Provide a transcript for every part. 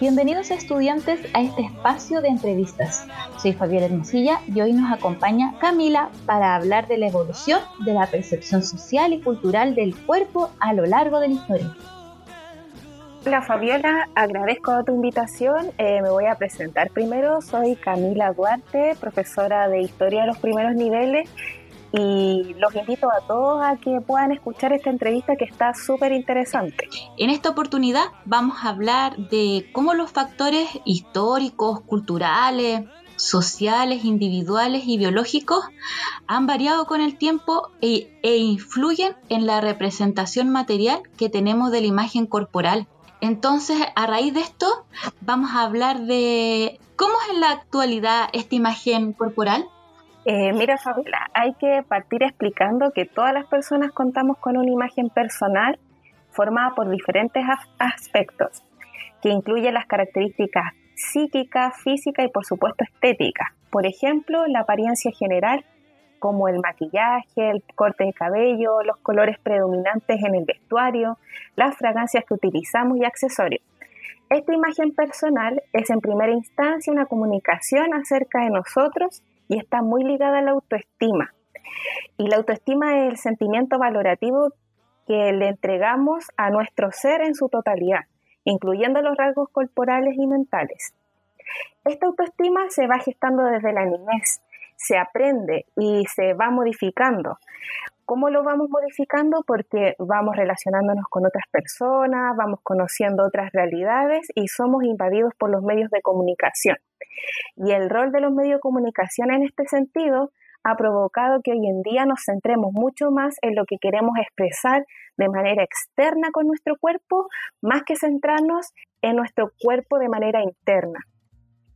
Bienvenidos estudiantes a este espacio de entrevistas. Soy Fabiola Hermosilla y hoy nos acompaña Camila para hablar de la evolución de la percepción social y cultural del cuerpo a lo largo de la historia. Hola Fabiola, agradezco tu invitación. Eh, me voy a presentar primero. Soy Camila Duarte, profesora de Historia de los primeros niveles y los invito a todos a que puedan escuchar esta entrevista que está súper interesante. En esta oportunidad vamos a hablar de cómo los factores históricos, culturales, sociales, individuales y biológicos han variado con el tiempo e, e influyen en la representación material que tenemos de la imagen corporal. Entonces, a raíz de esto, vamos a hablar de cómo es en la actualidad esta imagen corporal. Eh, mira, Fabiola, hay que partir explicando que todas las personas contamos con una imagen personal formada por diferentes aspectos, que incluye las características psíquicas, físicas y por supuesto estéticas. Por ejemplo, la apariencia general, como el maquillaje, el corte de cabello, los colores predominantes en el vestuario, las fragancias que utilizamos y accesorios. Esta imagen personal es en primera instancia una comunicación acerca de nosotros y está muy ligada a la autoestima. Y la autoestima es el sentimiento valorativo que le entregamos a nuestro ser en su totalidad, incluyendo los rasgos corporales y mentales. Esta autoestima se va gestando desde la niñez, se aprende y se va modificando. ¿Cómo lo vamos modificando? Porque vamos relacionándonos con otras personas, vamos conociendo otras realidades y somos invadidos por los medios de comunicación. Y el rol de los medios de comunicación en este sentido ha provocado que hoy en día nos centremos mucho más en lo que queremos expresar de manera externa con nuestro cuerpo, más que centrarnos en nuestro cuerpo de manera interna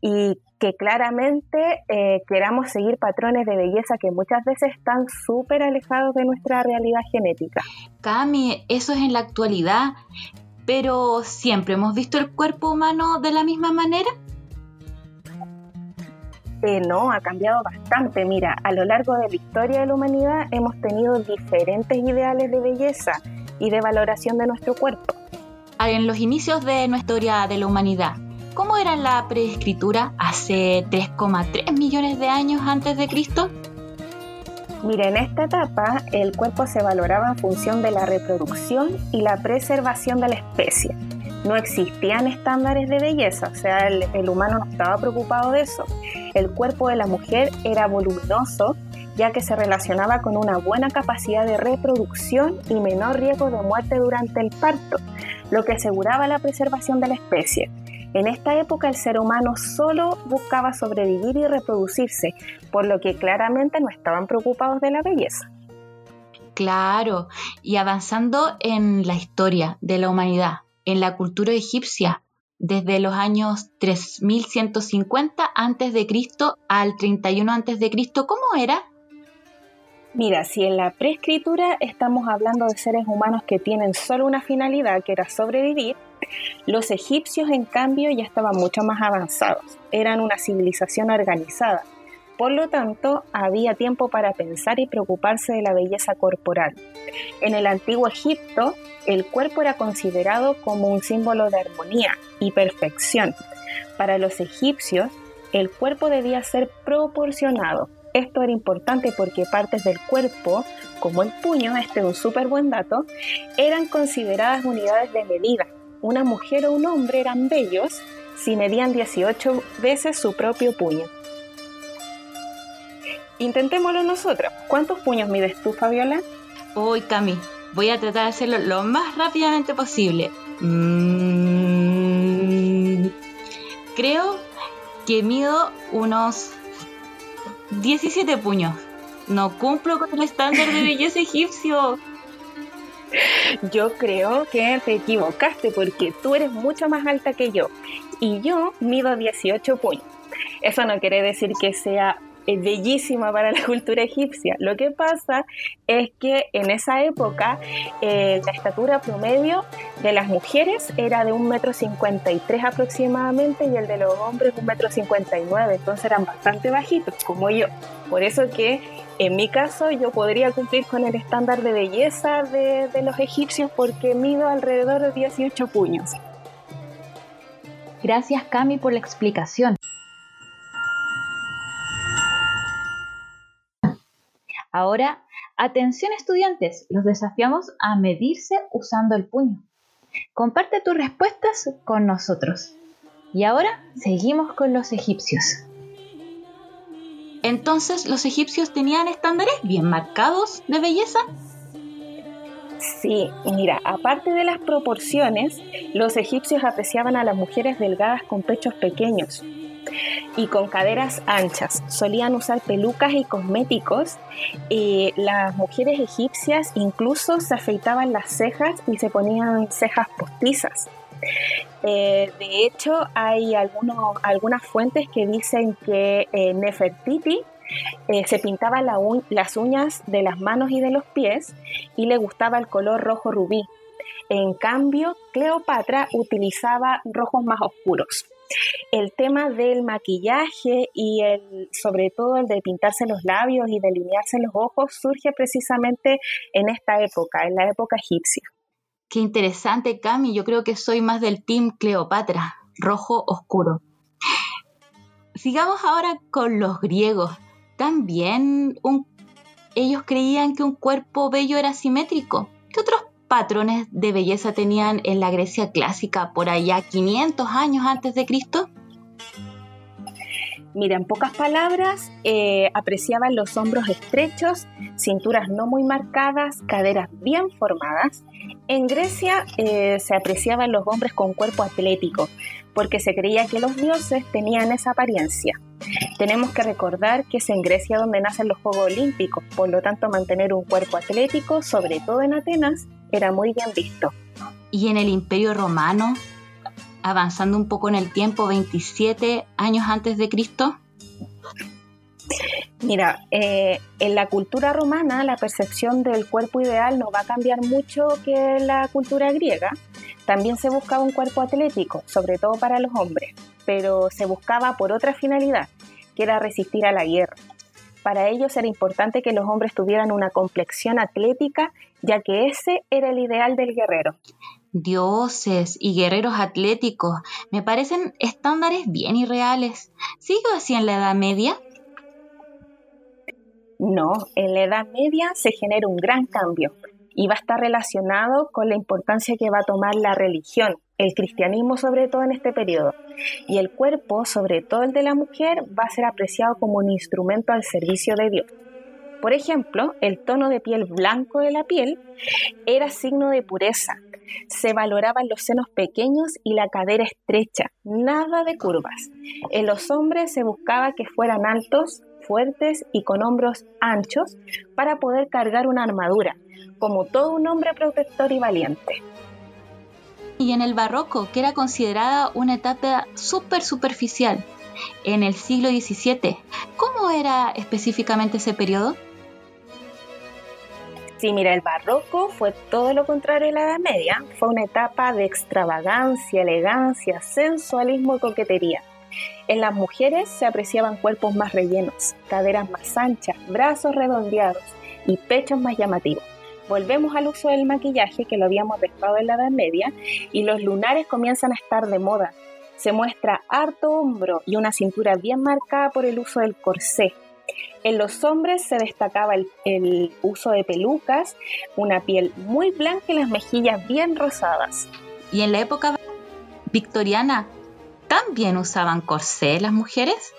y que claramente eh, queramos seguir patrones de belleza que muchas veces están súper alejados de nuestra realidad genética. Cami, eso es en la actualidad, pero ¿siempre hemos visto el cuerpo humano de la misma manera? Eh, no, ha cambiado bastante. Mira, a lo largo de la historia de la humanidad hemos tenido diferentes ideales de belleza y de valoración de nuestro cuerpo. En los inicios de nuestra historia de la humanidad, ¿Cómo era la preescritura hace 3,3 millones de años antes de Cristo? Mira, en esta etapa el cuerpo se valoraba en función de la reproducción y la preservación de la especie. No existían estándares de belleza, o sea, el, el humano no estaba preocupado de eso. El cuerpo de la mujer era voluminoso, ya que se relacionaba con una buena capacidad de reproducción y menor riesgo de muerte durante el parto, lo que aseguraba la preservación de la especie. En esta época el ser humano solo buscaba sobrevivir y reproducirse, por lo que claramente no estaban preocupados de la belleza. Claro, y avanzando en la historia de la humanidad, en la cultura egipcia, desde los años 3150 a.C. al 31 a.C., ¿cómo era? Mira, si en la preescritura estamos hablando de seres humanos que tienen solo una finalidad, que era sobrevivir, los egipcios en cambio ya estaban mucho más avanzados, eran una civilización organizada, por lo tanto había tiempo para pensar y preocuparse de la belleza corporal. En el antiguo Egipto, el cuerpo era considerado como un símbolo de armonía y perfección. Para los egipcios, el cuerpo debía ser proporcionado, esto era importante porque partes del cuerpo, como el puño, este es un súper buen dato, eran consideradas unidades de medida. Una mujer o un hombre eran bellos si medían 18 veces su propio puño. Intentémoslo nosotros. ¿Cuántos puños mides tú, Fabiola? Uy, Cami, voy a tratar de hacerlo lo más rápidamente posible. Mm, creo que mido unos 17 puños. No cumplo con el estándar de belleza egipcio. Yo creo que te equivocaste porque tú eres mucho más alta que yo y yo mido 18 puños. Eso no quiere decir que sea es bellísima para la cultura egipcia. Lo que pasa es que en esa época eh, la estatura promedio de las mujeres era de un metro cincuenta y tres aproximadamente y el de los hombres un metro cincuenta y nueve, entonces eran bastante bajitos como yo. Por eso que en mi caso yo podría cumplir con el estándar de belleza de, los egipcios porque mido alrededor de 18 puños. Gracias Cami por la explicación. Ahora, atención estudiantes, los desafiamos a medirse usando el puño. Comparte tus respuestas con nosotros. Y ahora seguimos con los egipcios. Entonces, ¿los egipcios tenían estándares bien marcados de belleza? Sí, mira, aparte de las proporciones, los egipcios apreciaban a las mujeres delgadas con pechos pequeños y con caderas anchas. Solían usar pelucas y cosméticos. Y las mujeres egipcias incluso se afeitaban las cejas y se ponían cejas postizas. Eh, de hecho, hay algunas fuentes que dicen que eh, Nefertiti eh, se pintaba las uñas de las manos y de los pies y le gustaba el color rojo rubí. En cambio, Cleopatra utilizaba rojos más oscuros. El tema del maquillaje y el, sobre todo el de pintarse los labios y delinearse los ojos surge precisamente en esta época, en la época egipcia. Qué interesante, Cami. Yo creo que soy más del team Cleopatra, rojo oscuro. Sigamos ahora con los griegos también ellos creían que un cuerpo bello era simétrico. ¿Qué otros patrones de belleza tenían en la Grecia clásica por allá 500 años antes de Cristo? Mira, en pocas palabras, eh, apreciaban los hombros estrechos, cinturas no muy marcadas, caderas bien formadas. En Grecia eh, se apreciaban los hombres con cuerpo atlético, porque se creía que los dioses tenían esa apariencia. Tenemos que recordar que es en Grecia donde nacen los Juegos Olímpicos, por lo tanto mantener un cuerpo atlético, sobre todo en Atenas, era muy bien visto. ¿Y en el Imperio Romano? Avanzando un poco en el tiempo, 27 años antes de Cristo. Mira, eh, en la cultura romana la percepción del cuerpo ideal no va a cambiar mucho que en la cultura griega. También se buscaba un cuerpo atlético, sobre todo para los hombres, pero se buscaba por otra finalidad, que era resistir a la guerra. Para ellos era importante que los hombres tuvieran una complexión atlética, ya que ese era el ideal del guerrero. Dioses y guerreros atléticos me parecen estándares bien irreales. ¿Sigue así en la Edad Media? No, en la Edad Media se genera un gran cambio y va a estar relacionado con la importancia que va a tomar la religión, el cristianismo sobre todo en este periodo. Y el cuerpo, sobre todo el de la mujer, va a ser apreciado como un instrumento al servicio de Dios. Por ejemplo, el tono de piel blanco de la piel era signo de pureza. Se valoraban los senos pequeños y la cadera estrecha, nada de curvas. En los hombres se buscaba que fueran altos, fuertes y con hombros anchos para poder cargar una armadura, como todo un hombre protector y valiente. Y en el barroco, que era considerada una etapa súper superficial, en el siglo XVII, ¿cómo era específicamente ese periodo? Sí, mira, el barroco fue todo lo contrario de la Edad Media. Fue una etapa de extravagancia, elegancia, sensualismo y coquetería. En las mujeres se apreciaban cuerpos más rellenos, caderas más anchas, brazos redondeados y pechos más llamativos. Volvemos al uso del maquillaje que lo habíamos dejado en la Edad Media y los lunares comienzan a estar de moda. Se muestra harto hombro y una cintura bien marcada por el uso del corsé. En los hombres se destacaba el, el uso de pelucas, una piel muy blanca y las mejillas bien rosadas. Y en la época victoriana, ¿también usaban corsé las mujeres?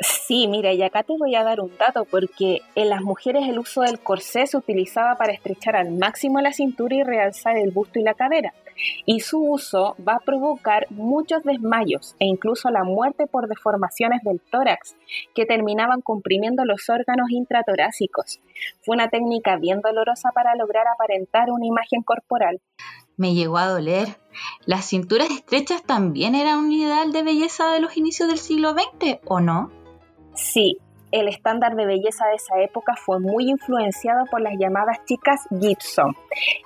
Sí, mira, y acá te voy a dar un dato, porque en las mujeres el uso del corsé se utilizaba para estrechar al máximo la cintura y realzar el busto y la cadera. Y su uso va a provocar muchos desmayos e incluso la muerte por deformaciones del tórax, que terminaban comprimiendo los órganos intratorácicos. Fue una técnica bien dolorosa para lograr aparentar una imagen corporal. Me llegó a doler. ¿Las cinturas estrechas también eran un ideal de belleza de los inicios del siglo XX o no? Sí, el estándar de belleza de esa época fue muy influenciado por las llamadas chicas Gibson.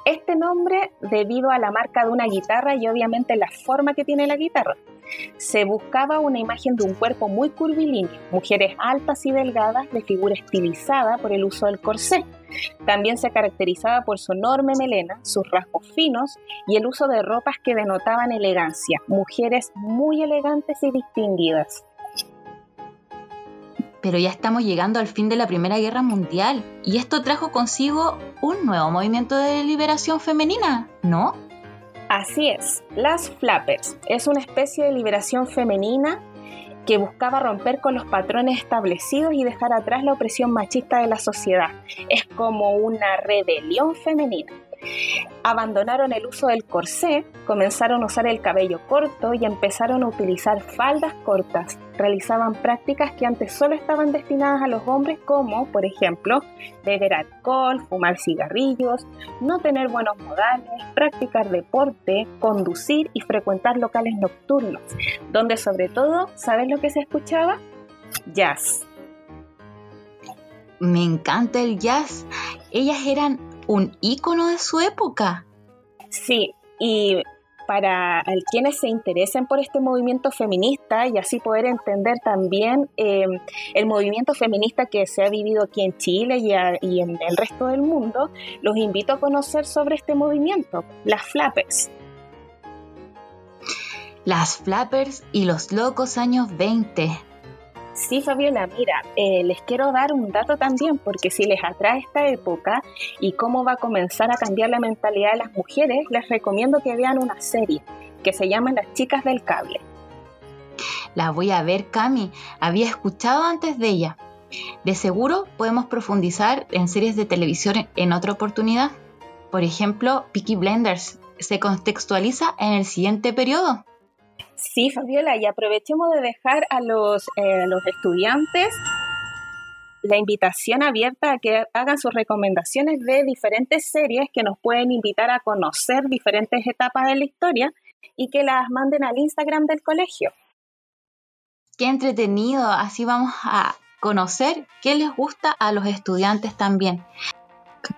Este nombre debido a la marca de una guitarra y obviamente la forma que tiene la guitarra. se buscaba una imagen de un cuerpo muy curvilíneo, mujeres altas y delgadas de figura estilizada por el uso del corsé. También se caracterizaba por su enorme melena, sus rasgos finos y el uso de ropas que denotaban elegancia, mujeres muy elegantes y distinguidas. Pero ya estamos llegando al fin de la Primera Guerra Mundial y esto trajo consigo un nuevo movimiento de liberación femenina, ¿no? Así es, las flappers es una especie de liberación femenina que buscaba romper con los patrones establecidos y dejar atrás la opresión machista de la sociedad. Es como una rebelión femenina. Abandonaron el uso del corsé, comenzaron a usar el cabello corto y empezaron a utilizar faldas cortas. Realizaban prácticas que antes solo estaban destinadas a los hombres como, por ejemplo, beber alcohol, fumar cigarrillos, no tener buenos modales, practicar deporte, conducir y frecuentar locales nocturnos, donde sobre todo, ¿sabes lo que se escuchaba? Jazz. Me encanta el jazz. Ellas eran un ícono de su época. Sí, y para quienes se interesen por este movimiento feminista y así poder entender también eh, el movimiento feminista que se ha vivido aquí en Chile y, en el resto del mundo, los invito a conocer sobre este movimiento, las flappers. Las flappers y los locos años 20. Sí, Fabiola, mira, eh, les quiero dar un dato también, porque si les atrae esta época y cómo va a comenzar a cambiar la mentalidad de las mujeres, les recomiendo que vean una serie que se llama Las chicas del cable. La voy a ver, Cami. Había escuchado antes de ella. De seguro podemos profundizar en series de televisión en otra oportunidad. Por ejemplo, Peaky Blenders se contextualiza en el siguiente periodo. Sí, Fabiola, y aprovechemos de dejar a los, eh, los estudiantes la invitación abierta a que hagan sus recomendaciones de diferentes series que nos pueden invitar a conocer diferentes etapas de la historia y que las manden al Instagram del colegio. Qué entretenido, así vamos a conocer qué les gusta a los estudiantes también,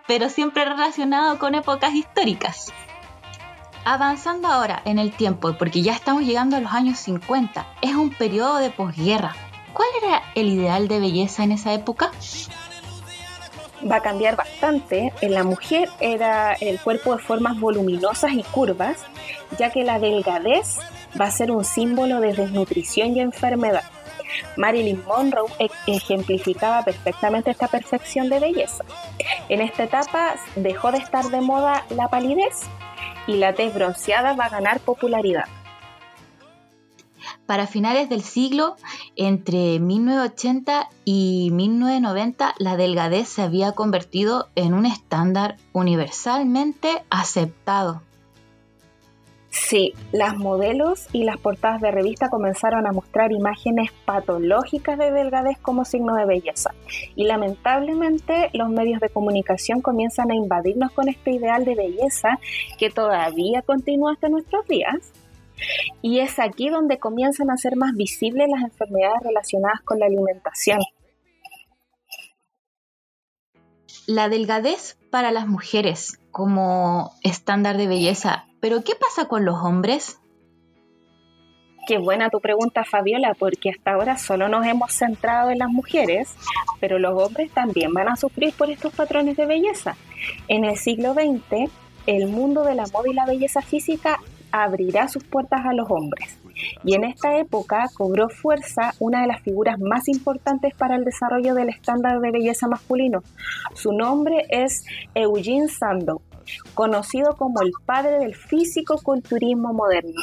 pero siempre relacionado con épocas históricas. Avanzando ahora en el tiempo, porque ya estamos llegando a los años 50, es un periodo de posguerra. ¿Cuál era el ideal de belleza en esa época? Va a cambiar bastante. En la mujer era el cuerpo de formas voluminosas y curvas, ya que la delgadez va a ser un símbolo de desnutrición y enfermedad. Marilyn Monroe e-, ejemplificaba perfectamente esta perfección de belleza. En esta etapa dejó de estar de moda la palidez y la tez bronceada va a ganar popularidad. Para finales del siglo, entre 1980 y 1990, la delgadez se había convertido en un estándar universalmente aceptado. Sí, las modelos y las portadas de revista comenzaron a mostrar imágenes patológicas de delgadez como signo de belleza. Y lamentablemente los medios de comunicación comienzan a invadirnos con este ideal de belleza que todavía continúa hasta nuestros días. Y es aquí donde comienzan a ser más visibles las enfermedades relacionadas con la alimentación. La delgadez para las mujeres como estándar de belleza pero ¿qué pasa con los hombres? Qué buena tu pregunta, Fabiola, porque hasta ahora solo nos hemos centrado en las mujeres, pero los hombres también van a sufrir por estos patrones de belleza. En el siglo XX, el mundo de la moda y la belleza física abrirá sus puertas a los hombres. Y en esta época cobró fuerza una de las figuras más importantes para el desarrollo del estándar de belleza masculino. Su nombre es Eugene Sandow, conocido como el padre del físico-culturismo moderno.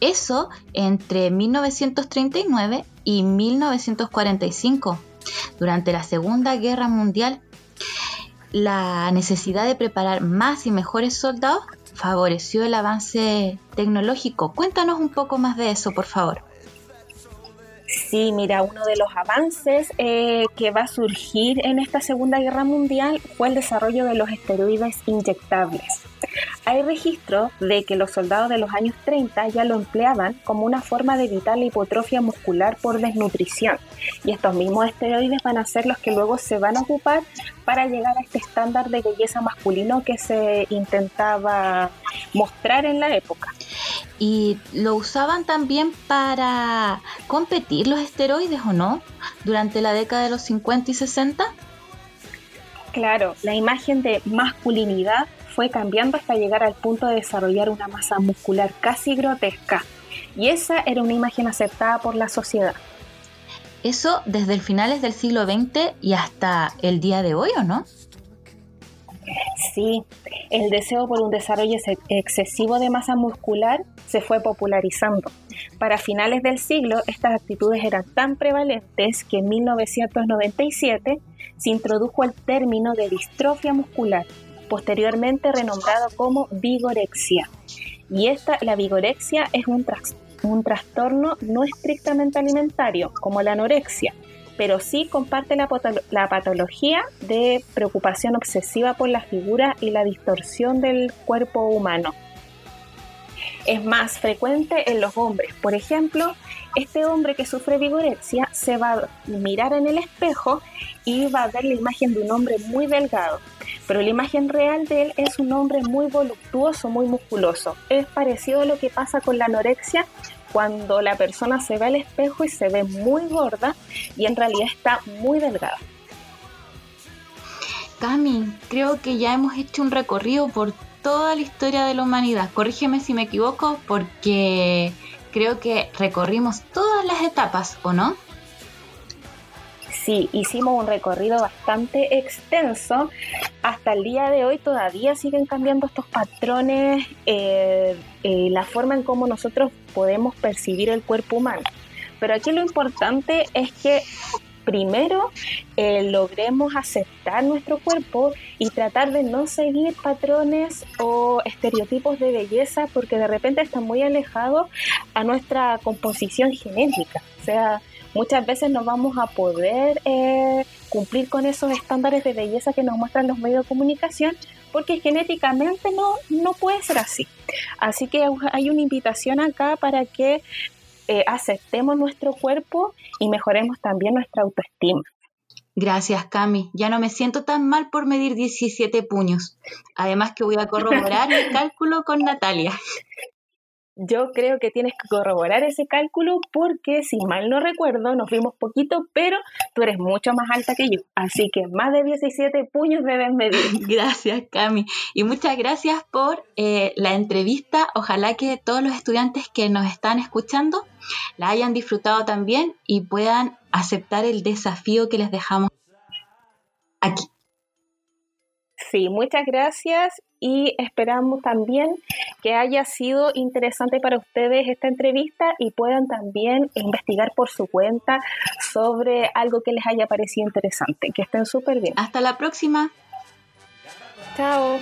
Eso entre 1939 y 1945. Durante la Segunda Guerra Mundial, la necesidad de preparar más y mejores soldados favoreció el avance tecnológico. Cuéntanos un poco más de eso, por favor. Sí, mira, uno de los avances eh, que va a surgir en esta Segunda Guerra Mundial fue el desarrollo de los esteroides inyectables. Hay registro de que los soldados de los años 30 ya lo empleaban como una forma de evitar la hipotrofia muscular por desnutrición. Y estos mismos esteroides van a ser los que luego se van a ocupar para llegar a este estándar de belleza masculino que se intentaba mostrar en la época. Y lo usaban también para competir los esteroides o no durante la década de los 50 y 60. Claro, la imagen de masculinidad fue cambiando hasta llegar al punto de desarrollar una masa muscular casi grotesca. Y esa era una imagen aceptada por la sociedad. Eso desde el finales del siglo XX y hasta el día de hoy, ¿o no? Sí, el deseo por un desarrollo excesivo de masa muscular se fue popularizando. Para finales del siglo, estas actitudes eran tan prevalentes que en 1997 se introdujo el término de distrofia muscular, posteriormente renombrado como vigorexia. Y esta, la vigorexia es un, un trastorno no estrictamente alimentario, como la anorexia, pero sí comparte la, patología de preocupación obsesiva por la figura y la distorsión del cuerpo humano. Es más frecuente en los hombres. Por ejemplo, este hombre que sufre vigorexia se va a mirar en el espejo y va a ver la imagen de un hombre muy delgado. Pero la imagen real de él es un hombre muy voluptuoso, muy musculoso. Es parecido a lo que pasa con la anorexia, cuando la persona se ve al espejo y se ve muy gorda y en realidad está muy delgada. Cami, creo que ya hemos hecho un recorrido por toda la historia de la humanidad. Corrígeme si me equivoco porque creo que recorrimos todas las etapas, ¿o no? sí, hicimos un recorrido bastante extenso. Hasta el día de hoy todavía siguen cambiando estos patrones, eh, eh, la forma en cómo nosotros podemos percibir el cuerpo humano. Pero aquí lo importante es que primero eh, logremos aceptar nuestro cuerpo y tratar de no seguir patrones o estereotipos de belleza porque de repente están muy alejados a nuestra composición genética. O sea, muchas veces no vamos a poder eh, cumplir con esos estándares de belleza que nos muestran los medios de comunicación porque genéticamente no, no puede ser así. Así que hay una invitación acá para que eh, aceptemos nuestro cuerpo y mejoremos también nuestra autoestima. Gracias, Cami. Ya no me siento tan mal por medir 17 puños. Además que voy a corroborar el cálculo con Natalia yo creo que tienes que corroborar ese cálculo porque, si mal no recuerdo, nos vimos poquito, pero tú eres mucho más alta que yo. Así que más de 17 puños debes medir. Gracias, Cami. Y muchas gracias por eh, la entrevista. Ojalá que todos los estudiantes que nos están escuchando la hayan disfrutado también y puedan aceptar el desafío que les dejamos aquí. Sí, muchas gracias y esperamos también que haya sido interesante para ustedes esta entrevista y puedan también investigar por su cuenta sobre algo que les haya parecido interesante. Que estén súper bien. Hasta la próxima. Chao.